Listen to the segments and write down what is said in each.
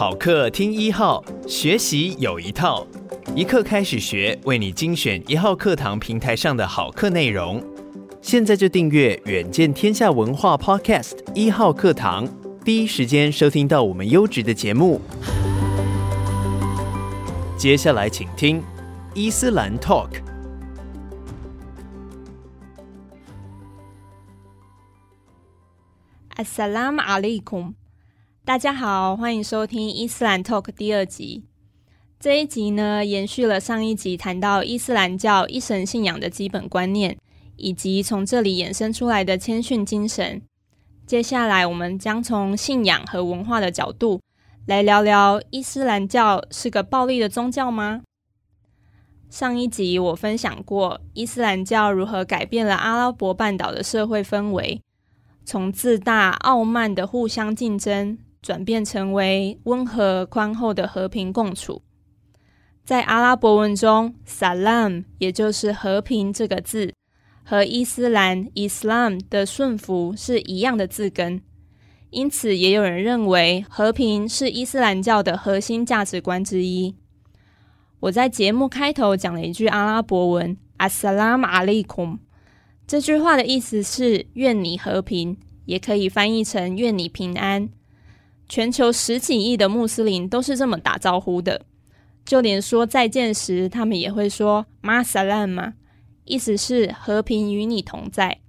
好课听一号，学习有一套，一课开始学，为你精选一号课堂平台上的好课内容。现在就订阅远见天下文化 Podcast 一号课堂，第一时间收听到我们优质的节目。接下来请听伊斯兰 Talk。As-salamu alaykum，大家好，欢迎收听伊斯兰 Talk 第二集。这一集呢，延续了上一集谈到伊斯兰教一神信仰的基本观念，以及从这里衍生出来的谦逊精神。接下来，我们将从信仰和文化的角度来聊聊伊斯兰教是个暴力的宗教吗？上一集我分享过伊斯兰教如何改变了阿拉伯半岛的社会氛围。从自大傲慢的互相竞争，转变成为温和宽厚的和平共处。在阿拉伯文中，“salam” 也就是和平这个字，和伊斯兰 “Islam” 的顺服是一样的字根。因此，也有人认为和平是伊斯兰教的核心价值观之一。我在节目开头讲了一句阿拉伯文：“Assalamu alaikum”，。这句话的意思是“愿你和平”，也可以翻译成“愿你平安”。全球十几亿的穆斯林都是这么打招呼的，就连说再见时，他们也会说 “Ma salam”，意思是和平与你同在。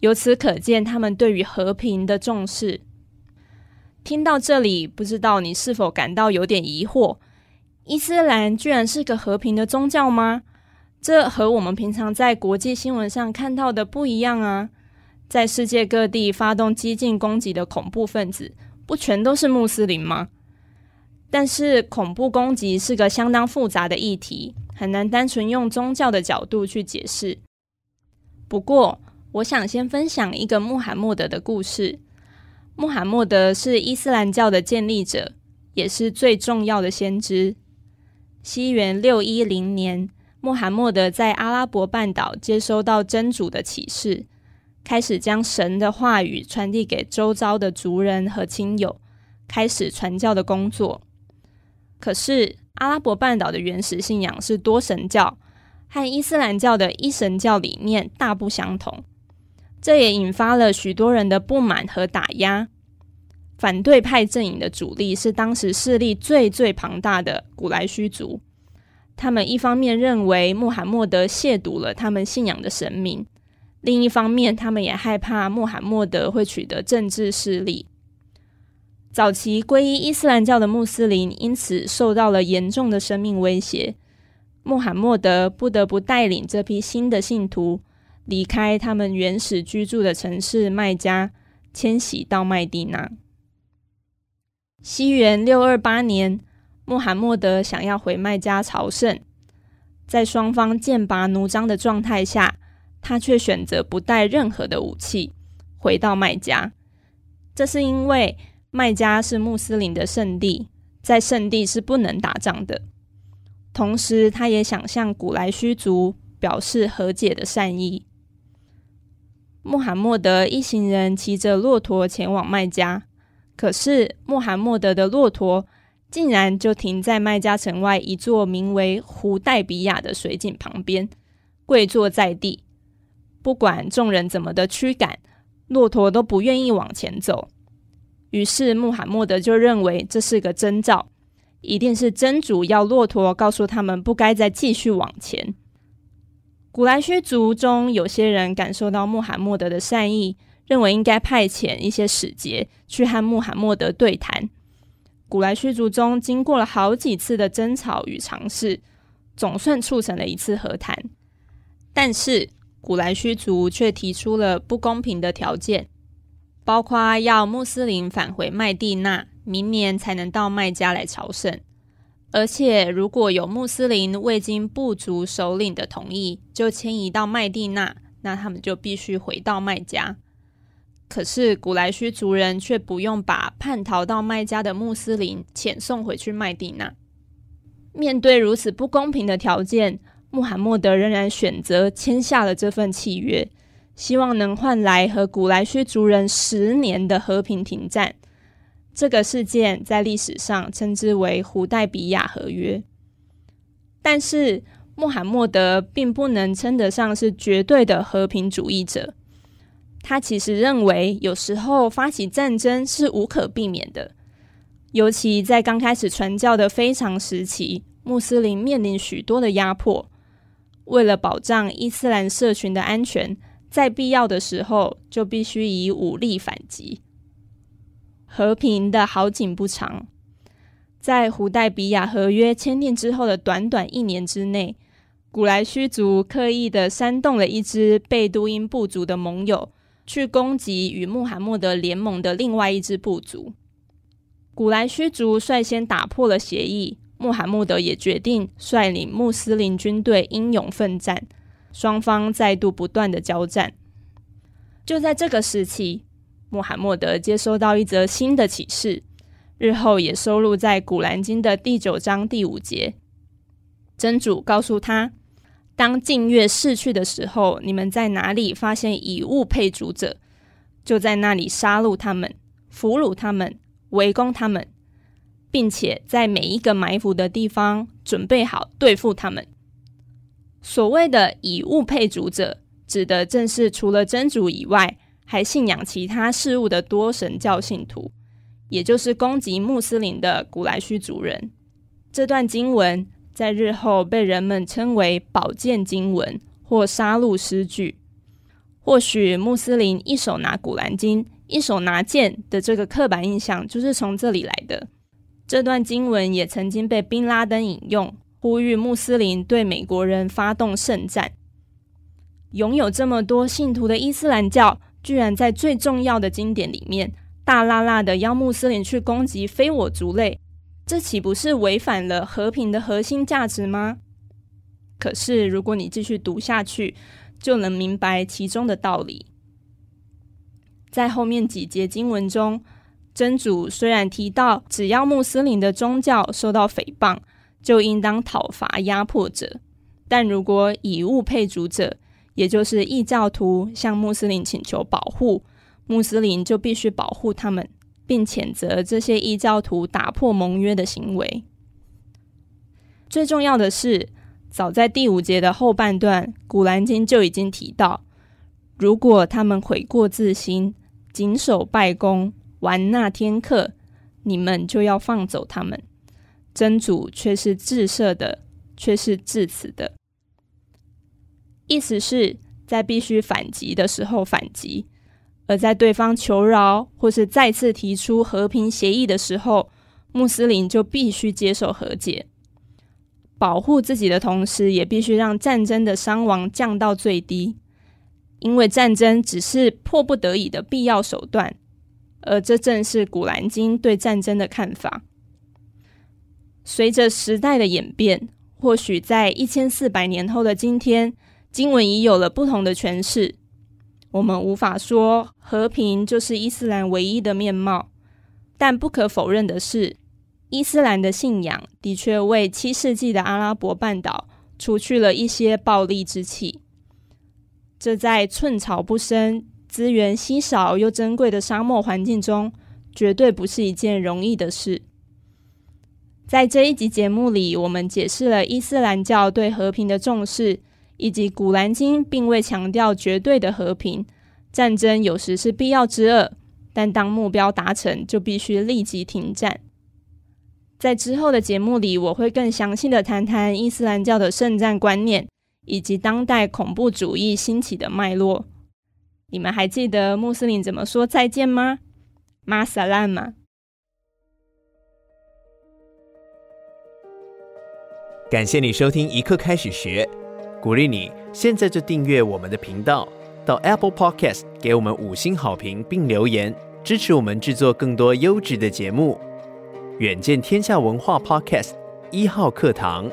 由此可见，他们对于和平的重视。听到这里，不知道你是否感到有点疑惑：伊斯兰居然是个和平的宗教吗？这和我们平常在国际新闻上看到的不一样啊！在世界各地发动激进攻击的恐怖分子，不全都是穆斯林吗？但是恐怖攻击是个相当复杂的议题，很难单纯用宗教的角度去解释。不过，我想先分享一个穆罕默德的故事。穆罕默德是伊斯兰教的建立者，也是最重要的先知。西元六一零年。穆罕默德在阿拉伯半岛接收到真主的启示，开始将神的话语传递给周遭的族人和亲友，开始传教的工作。可是，阿拉伯半岛的原始信仰是多神教，和伊斯兰教的一神教理念大不相同，这也引发了许多人的不满和打压。反对派阵营的主力是当时势力最最庞大的古莱须族。他们一方面认为穆罕默德亵渎了他们信仰的神明，另一方面，他们也害怕穆罕默德会取得政治势力。早期皈依伊斯兰教的穆斯林因此受到了严重的生命威胁，穆罕默德不得不带领这批新的信徒离开他们原始居住的城市麦加，迁徙到麦地那。西元六二八年。穆罕默德想要回麦加朝圣，在双方剑拔弩张的状态下，他却选择不带任何的武器回到麦加。这是因为麦加是穆斯林的圣地，在圣地是不能打仗的。同时，他也想向古莱须族表示和解的善意。穆罕默德一行人骑着骆驼前往麦加，可是穆罕默德的骆驼。竟然就停在麦加城外一座名为胡代比亚的水井旁边，跪坐在地。不管众人怎么的驱赶，骆驼都不愿意往前走。于是穆罕默德就认为这是个征兆，一定是真主要骆驼告诉他们不该再继续往前。古莱须族中有些人感受到穆罕默德的善意，认为应该派遣一些使节去和穆罕默德对谈。古莱须族中经过了好几次的争吵与尝试，总算促成了一次和谈。但是古莱须族却提出了不公平的条件：包括要穆斯林返回麦地那，明年才能到麦加来朝圣。而且，如果有穆斯林未经部族首领的同意就迁移到麦地那，那他们就必须回到麦加。可是，古莱虚族人却不用把叛逃到麦加的穆斯林遣送回去麦地那。面对如此不公平的条件，穆罕默德仍然选择签下了这份契约，希望能换来和古来薛族人十年的和平停战。这个事件在历史上称之为胡代比亚合约，但是穆罕默德并不能称得上是绝对的和平主义者。他其实认为，有时候发起战争是无可避免的，尤其在刚开始传教的非常时期，穆斯林面临许多的压迫。为了保障伊斯兰社群的安全，在必要的时候就必须以武力反击。和平的好景不长，在胡代比亚合约签订之后的短短一年之内，古莱虚族刻意的煽动了一支贝都因部族的盟友，去攻击与穆罕默德联盟的另外一支部族。古莱虚族率先打破了协议，穆罕默德也决定率领穆斯林军队英勇奋战，双方再度不断的交战。就在这个时期。穆罕默德接收到一则新的启示，日后也收录在《古兰经》的第九章第五节。真主告诉他：“当净月逝去的时候，你们在哪里发现以物配主者，就在那里杀戮他们，俘虏他们，围攻他们，并且在每一个埋伏的地方准备好对付他们。”所谓的以物配主者，指的正是除了真主以外。还信仰其他事物的多神教信徒，也就是攻击穆斯林的古来须族人。这段经文在日后被人们称为“宝剑经文”或“杀戮诗句”。或许穆斯林一手拿古兰经，一手拿剑的这个刻板印象就是从这里来的。这段经文也曾经被宾拉登引用，呼吁穆斯林对美国人发动圣战。拥有这么多信徒的伊斯兰教，居然在最重要的经典里面，大剌剌的要穆斯林去攻击非我族类，这岂不是违反了和平的核心价值吗？可是，如果你继续读下去，就能明白其中的道理。在后面几节经文中，真主虽然提到，只要穆斯林的宗教受到诽谤，就应当讨伐压迫者，但如果以物配主者，也就是异教徒向穆斯林请求保护，穆斯林就必须保护他们，并谴责这些异教徒打破盟约的行为。最重要的是，早在第五节的后半段，《古兰经》就已经提到，如果他们悔过自新，谨守拜功，完那天课，你们就要放走他们。真主却是至赦的，却是至慈的。意思是，在必须反击的时候反击，而在对方求饶或是再次提出和平协议的时候，穆斯林就必须接受和解，保护自己的同时，也必须让战争的伤亡降到最低，因为战争只是迫不得已的必要手段，而这正是古兰经对战争的看法。随着时代的演变，或许在一千四百年后的今天。经文已有了不同的诠释，我们无法说和平就是伊斯兰唯一的面貌，但不可否认的是，伊斯兰的信仰的确为七世纪的阿拉伯半岛除去了一些暴戾之气。这在寸草不生、资源稀少又珍贵的沙漠环境中，绝对不是一件容易的事。在这一集节目里，我们解释了伊斯兰教对和平的重视。以及《古兰经》并未强调绝对的和平，战争有时是必要之恶，但当目标达成，就必须立即停战。在之后的节目里，我会更详细的谈谈伊斯兰教的圣战观念，以及当代恐怖主义兴起的脉络。你们还记得穆斯林怎么说再见吗？马萨兰吗？感谢你收听一刻开始学。鼓励你现在就订阅我们的频道，到 Apple Podcast 给我们五星好评并留言，支持我们制作更多优质的节目。远见天下文化 Podcast 一号课堂。